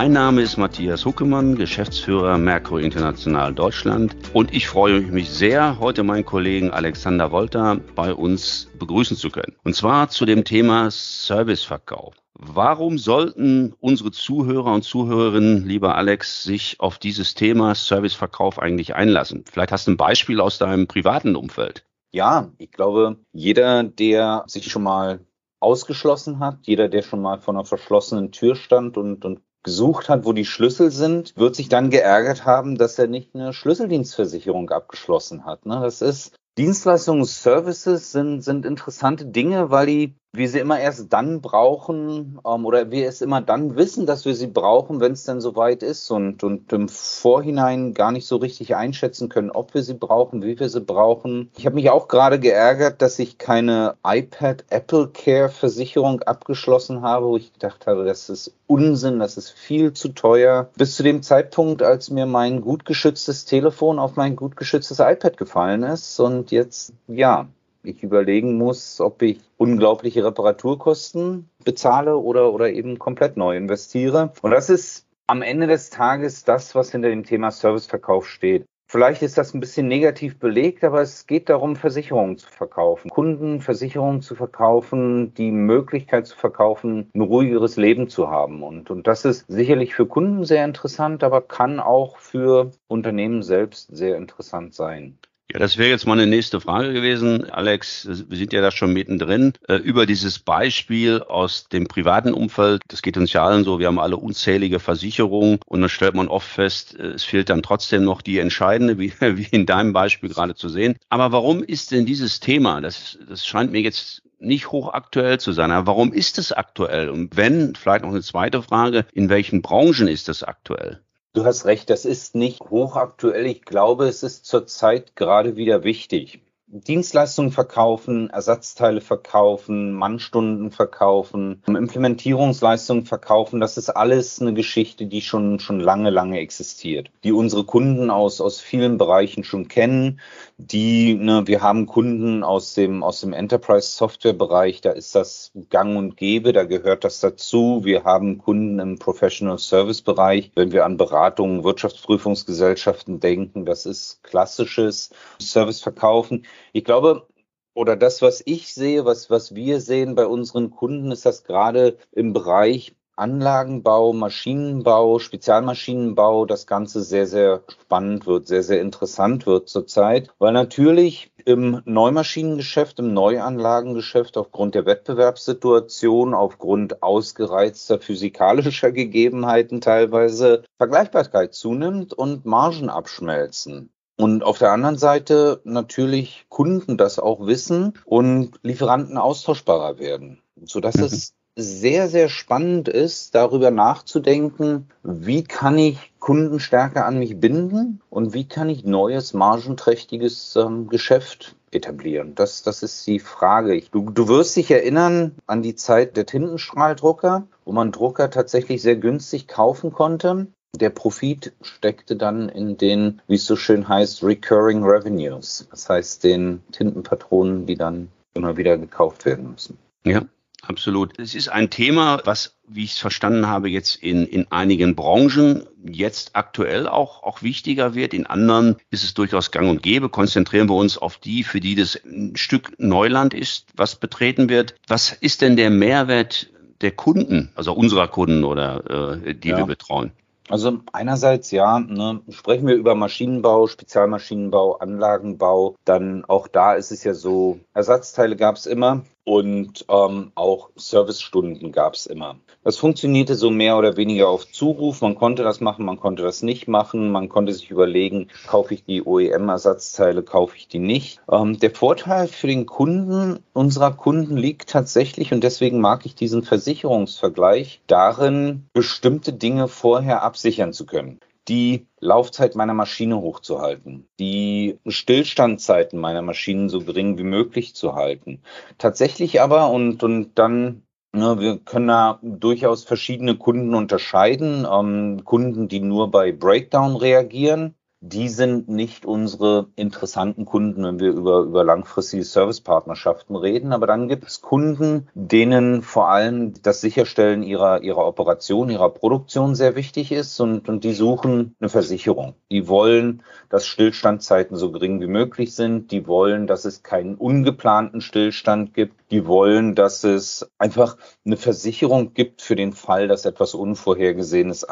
Mein Name ist Matthias Huckemann, Geschäftsführer Mercury International Deutschland und ich freue mich sehr, heute meinen Kollegen Alexander Wolter bei uns begrüßen zu können. Und zwar zu dem Thema Serviceverkauf. Warum sollten unsere Zuhörer und Zuhörerinnen, lieber Alex, sich auf dieses Thema Serviceverkauf eigentlich einlassen? Vielleicht hast du ein Beispiel aus deinem privaten Umfeld. Ja, ich glaube, jeder, der sich schon mal ausgeschlossen hat, jeder, der schon mal vor einer verschlossenen Tür stand und, und gesucht hat, wo die Schlüssel sind, wird sich dann geärgert haben, dass er nicht eine Schlüsseldienstversicherung abgeschlossen hat. Ne? Das ist Dienstleistungen, Services sind, sind interessante Dinge, weil die wir sie immer erst dann brauchen ähm, oder wir es immer dann wissen, dass wir sie brauchen, wenn es dann soweit ist und, und im Vorhinein gar nicht so richtig einschätzen können, ob wir sie brauchen, wie wir sie brauchen. Ich habe mich auch gerade geärgert, dass ich keine iPad Apple Care Versicherung abgeschlossen habe, wo ich gedacht habe, das ist Unsinn, das ist viel zu teuer. Bis zu dem Zeitpunkt, als mir mein gut geschütztes Telefon auf mein gut geschütztes iPad gefallen ist und jetzt, ja, ich überlegen muss, ob ich unglaubliche Reparaturkosten bezahle oder, oder eben komplett neu investiere. Und das ist am Ende des Tages das, was hinter dem Thema Serviceverkauf steht. Vielleicht ist das ein bisschen negativ belegt, aber es geht darum, Versicherungen zu verkaufen, Kunden Versicherungen zu verkaufen, die Möglichkeit zu verkaufen, ein ruhigeres Leben zu haben. Und, und das ist sicherlich für Kunden sehr interessant, aber kann auch für Unternehmen selbst sehr interessant sein. Ja, das wäre jetzt mal eine nächste Frage gewesen. Alex, wir sind ja da schon mittendrin. Äh, über dieses Beispiel aus dem privaten Umfeld, das geht uns ja allen so, wir haben alle unzählige Versicherungen und dann stellt man oft fest, äh, es fehlt dann trotzdem noch die entscheidende, wie, wie in deinem Beispiel gerade zu sehen. Aber warum ist denn dieses Thema, das, das scheint mir jetzt nicht hochaktuell zu sein. Aber warum ist es aktuell? Und wenn, vielleicht noch eine zweite Frage, in welchen Branchen ist das aktuell? Du hast recht, das ist nicht hochaktuell. Ich glaube, es ist zurzeit gerade wieder wichtig. Dienstleistungen verkaufen, Ersatzteile verkaufen, Mannstunden verkaufen, Implementierungsleistungen verkaufen, das ist alles eine Geschichte, die schon, schon lange, lange existiert, die unsere Kunden aus, aus vielen Bereichen schon kennen, die, ne, wir haben Kunden aus dem, aus dem Enterprise Software Bereich, da ist das gang und gäbe, da gehört das dazu. Wir haben Kunden im Professional Service Bereich, wenn wir an Beratungen, Wirtschaftsprüfungsgesellschaften denken, das ist klassisches Service verkaufen. Ich glaube, oder das, was ich sehe, was, was wir sehen bei unseren Kunden, ist, dass gerade im Bereich Anlagenbau, Maschinenbau, Spezialmaschinenbau das Ganze sehr, sehr spannend wird, sehr, sehr interessant wird zurzeit, weil natürlich im Neumaschinengeschäft, im Neuanlagengeschäft aufgrund der Wettbewerbssituation, aufgrund ausgereizter physikalischer Gegebenheiten teilweise Vergleichbarkeit zunimmt und Margen abschmelzen. Und auf der anderen Seite natürlich Kunden das auch wissen und Lieferanten austauschbarer werden, sodass mhm. es sehr, sehr spannend ist, darüber nachzudenken, wie kann ich Kunden stärker an mich binden und wie kann ich neues, margenträchtiges ähm, Geschäft etablieren? Das, das ist die Frage. Du, du wirst dich erinnern an die Zeit der Tintenstrahldrucker, wo man Drucker tatsächlich sehr günstig kaufen konnte. Der Profit steckte dann in den, wie es so schön heißt, Recurring Revenues. Das heißt, den Tintenpatronen, die dann immer wieder gekauft werden müssen. Ja, absolut. Es ist ein Thema, was, wie ich es verstanden habe, jetzt in, in einigen Branchen jetzt aktuell auch, auch wichtiger wird. In anderen ist es durchaus gang und gäbe. Konzentrieren wir uns auf die, für die das ein Stück Neuland ist, was betreten wird. Was ist denn der Mehrwert der Kunden, also unserer Kunden oder äh, die ja. wir betreuen? Also einerseits ja, ne, sprechen wir über Maschinenbau, Spezialmaschinenbau, Anlagenbau, dann auch da ist es ja so, Ersatzteile gab es immer und ähm, auch Servicestunden gab es immer. Das funktionierte so mehr oder weniger auf Zuruf. Man konnte das machen, man konnte das nicht machen. Man konnte sich überlegen, kaufe ich die OEM-Ersatzteile, kaufe ich die nicht. Ähm, der Vorteil für den Kunden, unserer Kunden liegt tatsächlich, und deswegen mag ich diesen Versicherungsvergleich, darin, bestimmte Dinge vorher absichern zu können die Laufzeit meiner Maschine hochzuhalten, die Stillstandzeiten meiner Maschinen so gering wie möglich zu halten. Tatsächlich aber, und, und dann Ne, wir können da durchaus verschiedene Kunden unterscheiden. Ähm, Kunden, die nur bei Breakdown reagieren, die sind nicht unsere interessanten Kunden, wenn wir über, über langfristige Servicepartnerschaften reden. Aber dann gibt es Kunden, denen vor allem das Sicherstellen ihrer, ihrer Operation, ihrer Produktion sehr wichtig ist und, und die suchen eine Versicherung. Die wollen, dass Stillstandzeiten so gering wie möglich sind. Die wollen, dass es keinen ungeplanten Stillstand gibt. Die wollen, dass es einfach eine Versicherung gibt für den Fall, dass etwas Unvorhergesehenes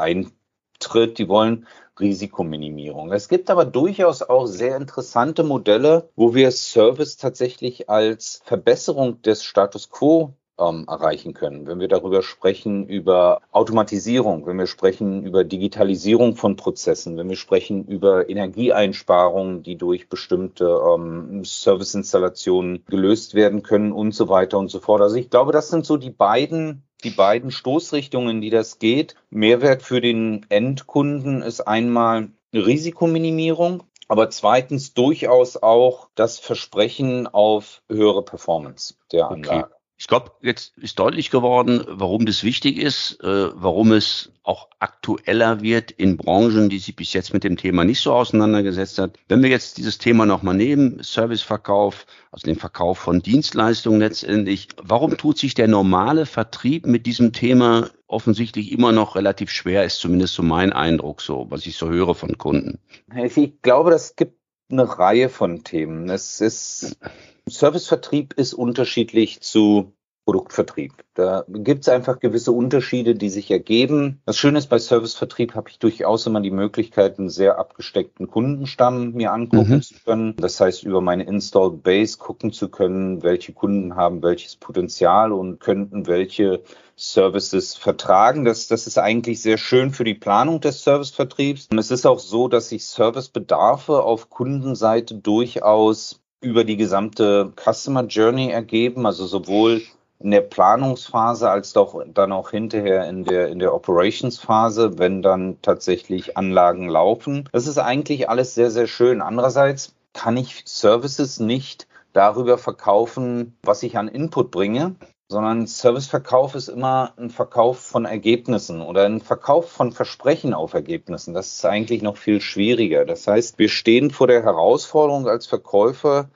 eintritt. Die wollen Risikominimierung. Es gibt aber durchaus auch sehr interessante Modelle, wo wir Service tatsächlich als Verbesserung des Status quo ähm, erreichen können. Wenn wir darüber sprechen, über Automatisierung, wenn wir sprechen über Digitalisierung von Prozessen, wenn wir sprechen über Energieeinsparungen, die durch bestimmte ähm, Serviceinstallationen gelöst werden können und so weiter und so fort. Also ich glaube, das sind so die beiden die beiden Stoßrichtungen, die das geht. Mehrwert für den Endkunden ist einmal Risikominimierung, aber zweitens durchaus auch das Versprechen auf höhere Performance der Anlage. Okay. Ich glaube, jetzt ist deutlich geworden, warum das wichtig ist, äh, warum es auch aktueller wird in Branchen, die sich bis jetzt mit dem Thema nicht so auseinandergesetzt hat. Wenn wir jetzt dieses Thema nochmal nehmen, Serviceverkauf, also den Verkauf von Dienstleistungen letztendlich, warum tut sich der normale Vertrieb mit diesem Thema offensichtlich immer noch relativ schwer, ist zumindest so mein Eindruck, so was ich so höre von Kunden. Ich glaube, das gibt eine Reihe von Themen. Es ist Servicevertrieb ist unterschiedlich zu Produktvertrieb. Da gibt es einfach gewisse Unterschiede, die sich ergeben. Das Schöne ist, bei Servicevertrieb habe ich durchaus immer die Möglichkeit, einen sehr abgesteckten Kundenstamm mir angucken mhm. zu können. Das heißt, über meine Install Base gucken zu können, welche Kunden haben welches Potenzial und könnten welche Services vertragen. Das, das ist eigentlich sehr schön für die Planung des Servicevertriebs. Und es ist auch so, dass sich Servicebedarfe auf Kundenseite durchaus über die gesamte Customer Journey ergeben, also sowohl in der Planungsphase als auch dann auch hinterher in der, in der Operationsphase, wenn dann tatsächlich Anlagen laufen. Das ist eigentlich alles sehr, sehr schön. Andererseits kann ich Services nicht darüber verkaufen, was ich an Input bringe, sondern Serviceverkauf ist immer ein Verkauf von Ergebnissen oder ein Verkauf von Versprechen auf Ergebnissen. Das ist eigentlich noch viel schwieriger. Das heißt, wir stehen vor der Herausforderung als Verkäufer,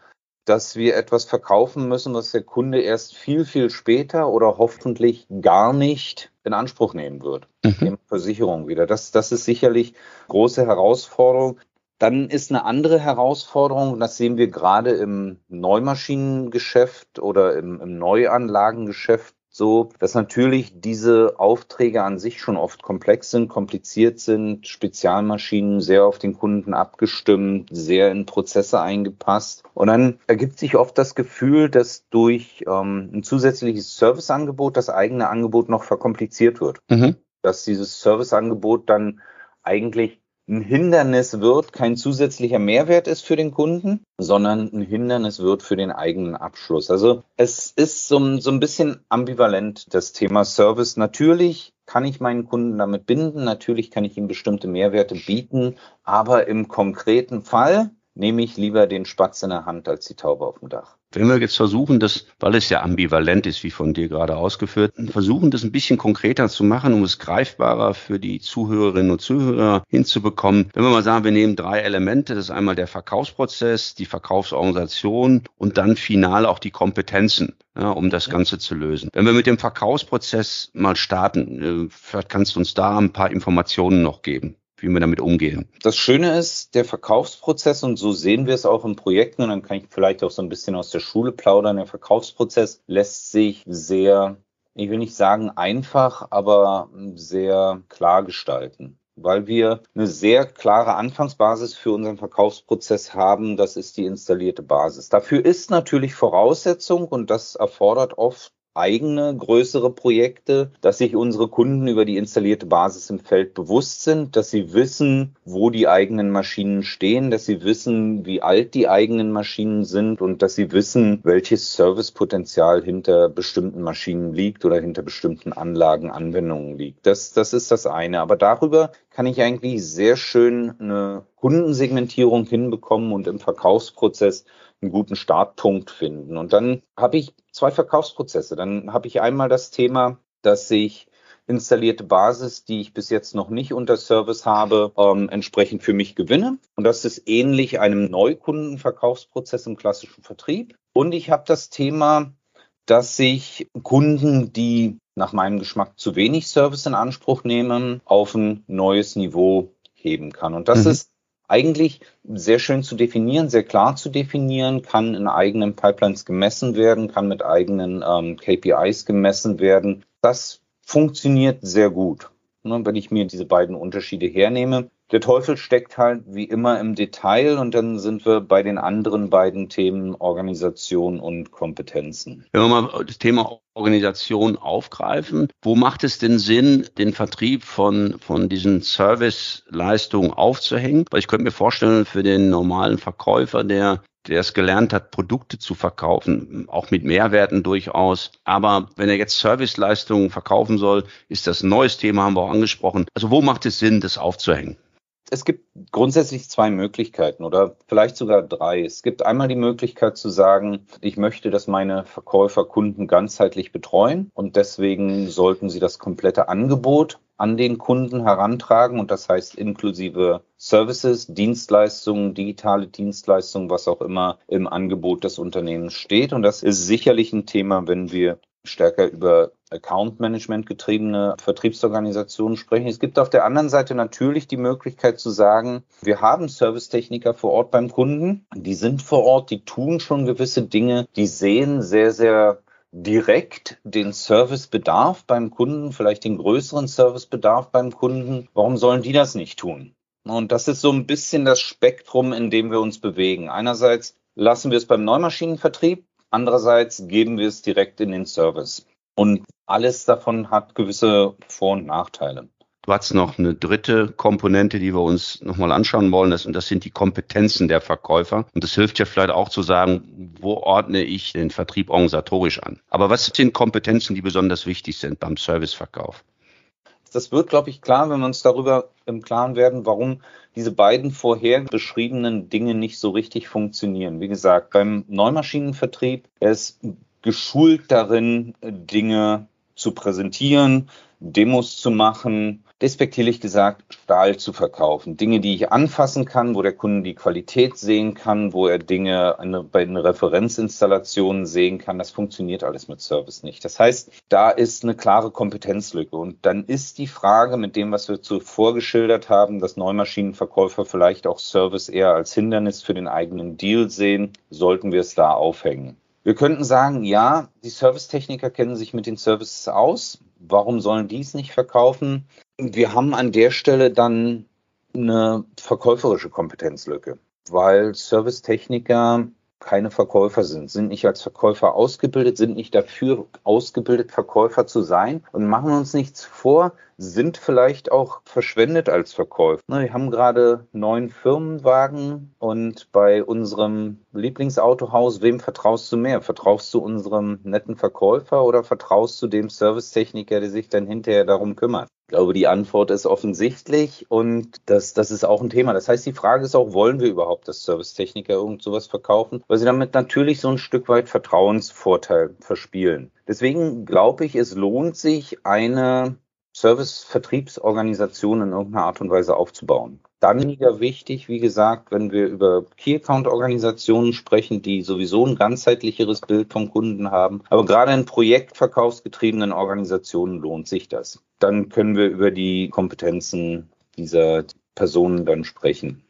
dass wir etwas verkaufen müssen, was der Kunde erst viel, viel später oder hoffentlich gar nicht in Anspruch nehmen wird. Mhm. Versicherung wieder. Das, das ist sicherlich große Herausforderung. Dann ist eine andere Herausforderung, das sehen wir gerade im Neumaschinengeschäft oder im, im Neuanlagengeschäft so, dass natürlich diese Aufträge an sich schon oft komplex sind, kompliziert sind, Spezialmaschinen sehr auf den Kunden abgestimmt, sehr in Prozesse eingepasst. Und dann ergibt sich oft das Gefühl, dass durch ähm, ein zusätzliches Serviceangebot das eigene Angebot noch verkompliziert wird. Mhm. Dass dieses Serviceangebot dann eigentlich ein Hindernis wird, kein zusätzlicher Mehrwert ist für den Kunden, sondern ein Hindernis wird für den eigenen Abschluss. Also es ist so, so ein bisschen ambivalent, das Thema Service. Natürlich kann ich meinen Kunden damit binden, natürlich kann ich ihm bestimmte Mehrwerte bieten, aber im konkreten Fall nehme ich lieber den Spatz in der Hand als die Taube auf dem Dach. Wenn wir jetzt versuchen, das, weil es ja ambivalent ist, wie von dir gerade ausgeführt, versuchen, das ein bisschen konkreter zu machen, um es greifbarer für die Zuhörerinnen und Zuhörer hinzubekommen. Wenn wir mal sagen, wir nehmen drei Elemente, das ist einmal der Verkaufsprozess, die Verkaufsorganisation und dann final auch die Kompetenzen, ja, um das Ganze zu lösen. Wenn wir mit dem Verkaufsprozess mal starten, äh, vielleicht kannst du uns da ein paar Informationen noch geben wie wir damit umgehen. Das Schöne ist, der Verkaufsprozess, und so sehen wir es auch in Projekten, und dann kann ich vielleicht auch so ein bisschen aus der Schule plaudern, der Verkaufsprozess lässt sich sehr, ich will nicht sagen einfach, aber sehr klar gestalten weil wir eine sehr klare Anfangsbasis für unseren Verkaufsprozess haben. Das ist die installierte Basis. Dafür ist natürlich Voraussetzung und das erfordert oft eigene größere Projekte, dass sich unsere Kunden über die installierte Basis im Feld bewusst sind, dass sie wissen, wo die eigenen Maschinen stehen, dass sie wissen, wie alt die eigenen Maschinen sind und dass sie wissen, welches Servicepotenzial hinter bestimmten Maschinen liegt oder hinter bestimmten Anlagen, Anwendungen liegt. Das, das ist das eine. Aber darüber kann ich eigentlich sehr schön eine Kundensegmentierung hinbekommen und im Verkaufsprozess einen guten Startpunkt finden. Und dann habe ich zwei Verkaufsprozesse. Dann habe ich einmal das Thema, dass ich installierte Basis, die ich bis jetzt noch nicht unter Service habe, ähm, entsprechend für mich gewinne. Und das ist ähnlich einem Neukundenverkaufsprozess im klassischen Vertrieb. Und ich habe das Thema, dass sich Kunden, die nach meinem Geschmack zu wenig Service in Anspruch nehmen, auf ein neues Niveau heben kann. Und das mhm. ist eigentlich sehr schön zu definieren, sehr klar zu definieren, kann in eigenen Pipelines gemessen werden, kann mit eigenen ähm, KPIs gemessen werden. Das funktioniert sehr gut. Ne, wenn ich mir diese beiden Unterschiede hernehme, der Teufel steckt halt wie immer im Detail und dann sind wir bei den anderen beiden Themen Organisation und Kompetenzen. Wenn wir mal das Thema Organisation aufgreifen, wo macht es denn Sinn, den Vertrieb von, von diesen Serviceleistungen aufzuhängen? Weil ich könnte mir vorstellen, für den normalen Verkäufer, der der es gelernt hat, Produkte zu verkaufen, auch mit Mehrwerten durchaus. Aber wenn er jetzt Serviceleistungen verkaufen soll, ist das ein neues Thema, haben wir auch angesprochen. Also wo macht es Sinn, das aufzuhängen? Es gibt grundsätzlich zwei Möglichkeiten oder vielleicht sogar drei. Es gibt einmal die Möglichkeit zu sagen, ich möchte, dass meine Verkäufer Kunden ganzheitlich betreuen und deswegen sollten sie das komplette Angebot an den Kunden herantragen und das heißt inklusive Services, Dienstleistungen, digitale Dienstleistungen, was auch immer im Angebot des Unternehmens steht. Und das ist sicherlich ein Thema, wenn wir stärker über Account Management getriebene Vertriebsorganisationen sprechen. Es gibt auf der anderen Seite natürlich die Möglichkeit zu sagen, wir haben Servicetechniker vor Ort beim Kunden. Die sind vor Ort, die tun schon gewisse Dinge, die sehen sehr, sehr direkt den Servicebedarf beim Kunden, vielleicht den größeren Servicebedarf beim Kunden. Warum sollen die das nicht tun? Und das ist so ein bisschen das Spektrum, in dem wir uns bewegen. Einerseits lassen wir es beim Neumaschinenvertrieb, andererseits geben wir es direkt in den Service. Und alles davon hat gewisse Vor- und Nachteile. Du hast noch eine dritte Komponente, die wir uns nochmal anschauen wollen, das, und das sind die Kompetenzen der Verkäufer. Und das hilft ja vielleicht auch zu sagen, wo ordne ich den Vertrieb organisatorisch an. Aber was sind Kompetenzen, die besonders wichtig sind beim Serviceverkauf? Das wird, glaube ich, klar, wenn wir uns darüber im Klaren werden, warum diese beiden vorher beschriebenen Dinge nicht so richtig funktionieren. Wie gesagt, beim Neumaschinenvertrieb, er ist geschult darin, Dinge zu präsentieren, Demos zu machen, despektierlich gesagt, Stahl zu verkaufen. Dinge, die ich anfassen kann, wo der Kunde die Qualität sehen kann, wo er Dinge bei den Referenzinstallationen sehen kann. Das funktioniert alles mit Service nicht. Das heißt, da ist eine klare Kompetenzlücke. Und dann ist die Frage mit dem, was wir zuvor geschildert haben, dass Neumaschinenverkäufer vielleicht auch Service eher als Hindernis für den eigenen Deal sehen, sollten wir es da aufhängen. Wir könnten sagen, ja, die Servicetechniker kennen sich mit den Services aus. Warum sollen die es nicht verkaufen? Wir haben an der Stelle dann eine verkäuferische Kompetenzlücke, weil Servicetechniker keine Verkäufer sind, sind nicht als Verkäufer ausgebildet, sind nicht dafür ausgebildet, Verkäufer zu sein und machen uns nichts vor, sind vielleicht auch verschwendet als Verkäufer. Wir haben gerade neun Firmenwagen und bei unserem Lieblingsautohaus, wem vertraust du mehr? Vertraust du unserem netten Verkäufer oder vertraust du dem Servicetechniker, der sich dann hinterher darum kümmert? Ich glaube, die Antwort ist offensichtlich und das, das ist auch ein Thema. Das heißt, die Frage ist auch, wollen wir überhaupt das Servicetechniker irgend sowas verkaufen? Weil sie damit natürlich so ein Stück weit Vertrauensvorteil verspielen. Deswegen glaube ich, es lohnt sich, eine Service-Vertriebsorganisation in irgendeiner Art und Weise aufzubauen. Dann wieder wichtig, wie gesagt, wenn wir über Key-Account-Organisationen sprechen, die sowieso ein ganzheitlicheres Bild vom Kunden haben. Aber gerade in projektverkaufsgetriebenen Organisationen lohnt sich das. Dann können wir über die Kompetenzen dieser Personen dann sprechen.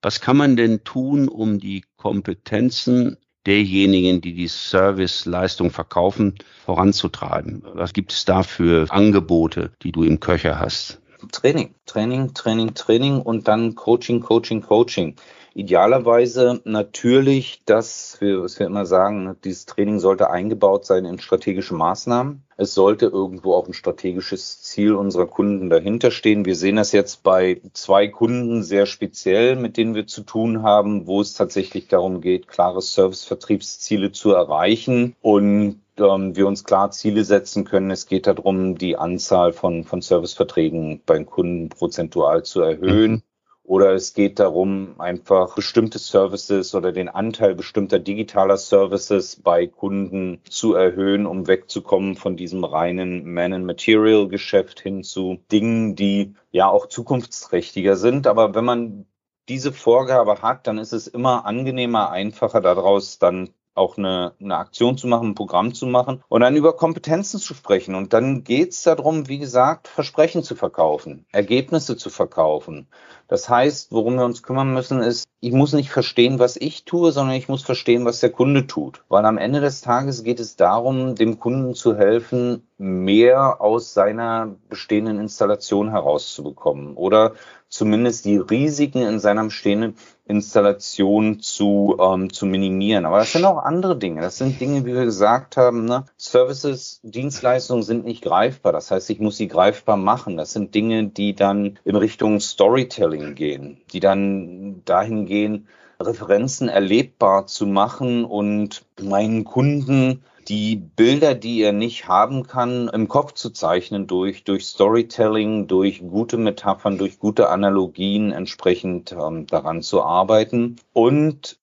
Was kann man denn tun, um die Kompetenzen derjenigen, die die Serviceleistung verkaufen, voranzutreiben? Was gibt es da für Angebote, die du im Köcher hast? Training, Training, Training, Training und dann Coaching, Coaching, Coaching. Idealerweise natürlich, dass wir, was wir immer sagen, dieses Training sollte eingebaut sein in strategische Maßnahmen. Es sollte irgendwo auch ein strategisches Ziel unserer Kunden dahinter stehen. Wir sehen das jetzt bei zwei Kunden sehr speziell, mit denen wir zu tun haben, wo es tatsächlich darum geht, klare Service-Vertriebsziele zu erreichen und ähm, wir uns klar Ziele setzen können. Es geht darum, die Anzahl von, von Serviceverträgen beim Kunden prozentual zu erhöhen. Mhm oder es geht darum, einfach bestimmte Services oder den Anteil bestimmter digitaler Services bei Kunden zu erhöhen, um wegzukommen von diesem reinen Man-and-Material-Geschäft hin zu Dingen, die ja auch zukunftsträchtiger sind. Aber wenn man diese Vorgabe hat, dann ist es immer angenehmer, einfacher daraus dann auch eine, eine Aktion zu machen, ein Programm zu machen und dann über Kompetenzen zu sprechen. Und dann geht es darum, wie gesagt, Versprechen zu verkaufen, Ergebnisse zu verkaufen. Das heißt, worum wir uns kümmern müssen, ist, ich muss nicht verstehen, was ich tue, sondern ich muss verstehen, was der Kunde tut. Weil am Ende des Tages geht es darum, dem Kunden zu helfen, mehr aus seiner bestehenden Installation herauszubekommen oder zumindest die Risiken in seiner bestehenden Installation zu, ähm, zu minimieren. Aber das sind auch andere Dinge. Das sind Dinge, wie wir gesagt haben, ne? Services, Dienstleistungen sind nicht greifbar. Das heißt, ich muss sie greifbar machen. Das sind Dinge, die dann in Richtung Storytelling gehen, die dann dahin gehen, Referenzen erlebbar zu machen und meinen Kunden die Bilder, die er nicht haben kann, im Kopf zu zeichnen durch, durch Storytelling, durch gute Metaphern, durch gute Analogien entsprechend ähm, daran zu arbeiten. Und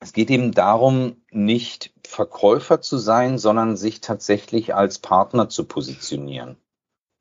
es geht eben darum, nicht Verkäufer zu sein, sondern sich tatsächlich als Partner zu positionieren.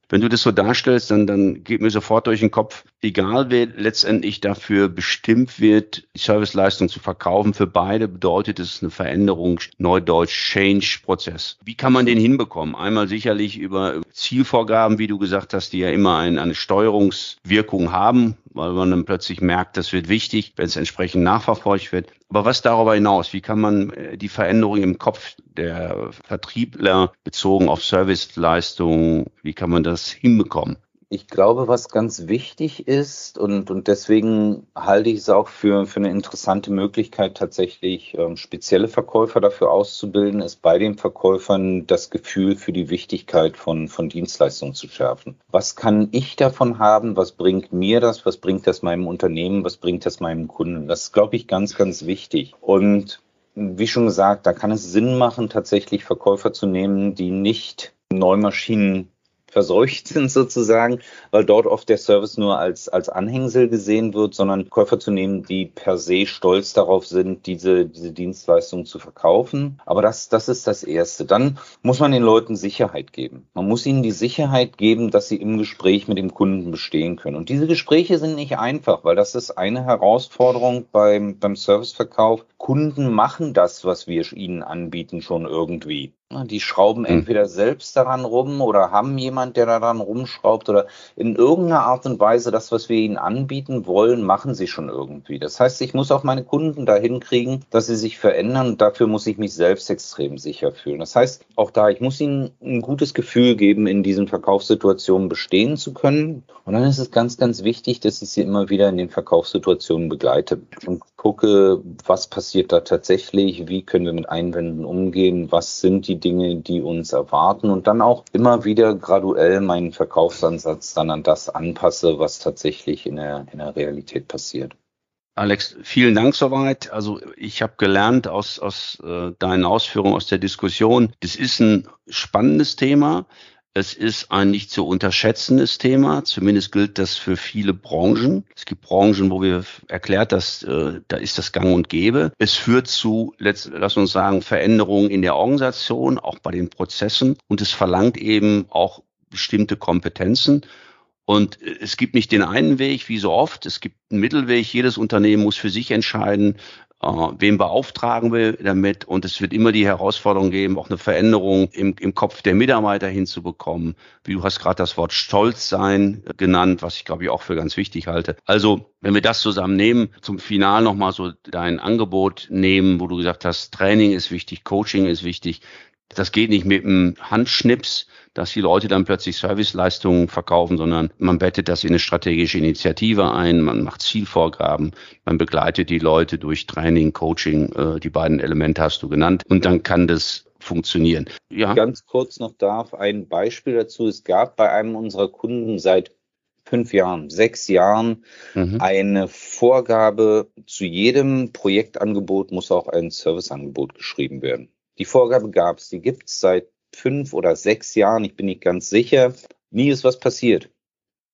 Wenn du das so darstellst, dann, dann geht mir sofort durch den Kopf, egal wer letztendlich dafür bestimmt wird, die Serviceleistung zu verkaufen, für beide bedeutet es eine Veränderung, Neudeutsch Change-Prozess. Wie kann man den hinbekommen? Einmal sicherlich über Zielvorgaben, wie du gesagt hast, die ja immer ein, eine Steuerungswirkung haben, weil man dann plötzlich merkt, das wird wichtig, wenn es entsprechend nachverfolgt wird. Aber was darüber hinaus? Wie kann man äh, die Veränderung im Kopf der Vertriebler bezogen auf Serviceleistungen, wie kann man das hinbekommen? Ich glaube, was ganz wichtig ist und, und deswegen halte ich es auch für, für eine interessante Möglichkeit, tatsächlich ähm, spezielle Verkäufer dafür auszubilden, ist bei den Verkäufern das Gefühl für die Wichtigkeit von, von Dienstleistungen zu schärfen. Was kann ich davon haben? Was bringt mir das? Was bringt das meinem Unternehmen? Was bringt das meinem Kunden? Das ist, glaube ich, ganz, ganz wichtig. Und wie schon gesagt, da kann es Sinn machen, tatsächlich Verkäufer zu nehmen, die nicht Neumaschinen verseucht sind sozusagen, weil dort oft der Service nur als, als Anhängsel gesehen wird, sondern Käufer zu nehmen, die per se stolz darauf sind, diese, diese Dienstleistung zu verkaufen. Aber das, das ist das Erste. Dann muss man den Leuten Sicherheit geben. Man muss ihnen die Sicherheit geben, dass sie im Gespräch mit dem Kunden bestehen können. Und diese Gespräche sind nicht einfach, weil das ist eine Herausforderung beim, beim Serviceverkauf. Kunden machen das, was wir ihnen anbieten, schon irgendwie. Die schrauben hm. entweder selbst daran rum oder haben jemand, der daran rumschraubt oder in irgendeiner Art und Weise das, was wir ihnen anbieten wollen, machen sie schon irgendwie. Das heißt, ich muss auch meine Kunden dahin kriegen, dass sie sich verändern und dafür muss ich mich selbst extrem sicher fühlen. Das heißt, auch da, ich muss ihnen ein gutes Gefühl geben, in diesen Verkaufssituationen bestehen zu können. Und dann ist es ganz, ganz wichtig, dass ich sie immer wieder in den Verkaufssituationen begleite und gucke, was passiert da tatsächlich, wie können wir mit Einwänden umgehen, was sind die Dinge, die uns erwarten und dann auch immer wieder graduell meinen Verkaufsansatz dann an das anpasse, was tatsächlich in der, in der Realität passiert. Alex, vielen Dank soweit. Also ich habe gelernt aus, aus äh, deinen Ausführungen, aus der Diskussion, das ist ein spannendes Thema. Es ist ein nicht zu unterschätzendes Thema. Zumindest gilt das für viele Branchen. Es gibt Branchen, wo wir erklärt, dass äh, da ist das Gang und Gäbe. Es führt zu, lass uns sagen, Veränderungen in der Organisation, auch bei den Prozessen. Und es verlangt eben auch bestimmte Kompetenzen. Und es gibt nicht den einen Weg, wie so oft. Es gibt einen Mittelweg. Jedes Unternehmen muss für sich entscheiden, äh, wen beauftragen wir damit. Und es wird immer die Herausforderung geben, auch eine Veränderung im, im Kopf der Mitarbeiter hinzubekommen. Wie du hast gerade das Wort Stolz sein genannt, was ich glaube ich auch für ganz wichtig halte. Also wenn wir das zusammen nehmen, zum Final nochmal so dein Angebot nehmen, wo du gesagt hast, Training ist wichtig, Coaching ist wichtig. Das geht nicht mit einem Handschnips, dass die Leute dann plötzlich Serviceleistungen verkaufen, sondern man bettet das in eine strategische Initiative ein, man macht Zielvorgaben, man begleitet die Leute durch Training, Coaching, äh, die beiden Elemente hast du genannt, und dann kann das funktionieren. Ja. Ganz kurz noch darf ein Beispiel dazu. Es gab bei einem unserer Kunden seit fünf Jahren, sechs Jahren mhm. eine Vorgabe, zu jedem Projektangebot muss auch ein Serviceangebot geschrieben werden. Die Vorgabe gab es, die gibt es seit fünf oder sechs Jahren, ich bin nicht ganz sicher. Nie ist was passiert.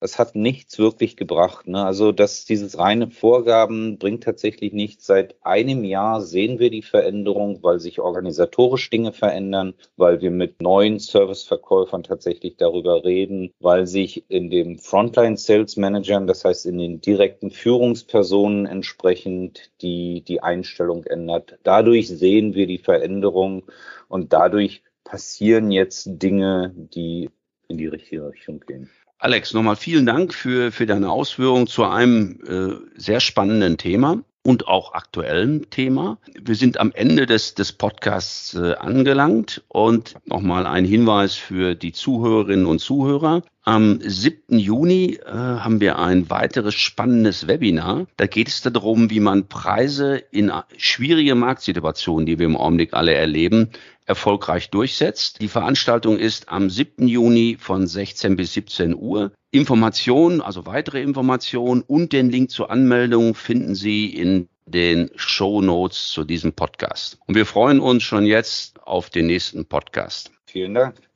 Es hat nichts wirklich gebracht. Ne? Also dass dieses reine Vorgaben bringt tatsächlich nichts. Seit einem Jahr sehen wir die Veränderung, weil sich organisatorisch Dinge verändern, weil wir mit neuen Serviceverkäufern tatsächlich darüber reden, weil sich in dem Frontline Sales Managern, das heißt in den direkten Führungspersonen entsprechend die, die Einstellung ändert. Dadurch sehen wir die Veränderung und dadurch passieren jetzt Dinge, die in die richtige Richtung gehen. Alex, nochmal vielen Dank für, für deine Ausführungen zu einem äh, sehr spannenden Thema und auch aktuellen Thema. Wir sind am Ende des, des Podcasts äh, angelangt und nochmal ein Hinweis für die Zuhörerinnen und Zuhörer. Am 7. Juni äh, haben wir ein weiteres spannendes Webinar. Da geht es darum, wie man Preise in schwierige Marktsituationen, die wir im Augenblick alle erleben, erfolgreich durchsetzt. Die Veranstaltung ist am 7. Juni von 16 bis 17 Uhr. Informationen, also weitere Informationen und den Link zur Anmeldung finden Sie in den Show Notes zu diesem Podcast. Und wir freuen uns schon jetzt auf den nächsten Podcast. Vielen Dank.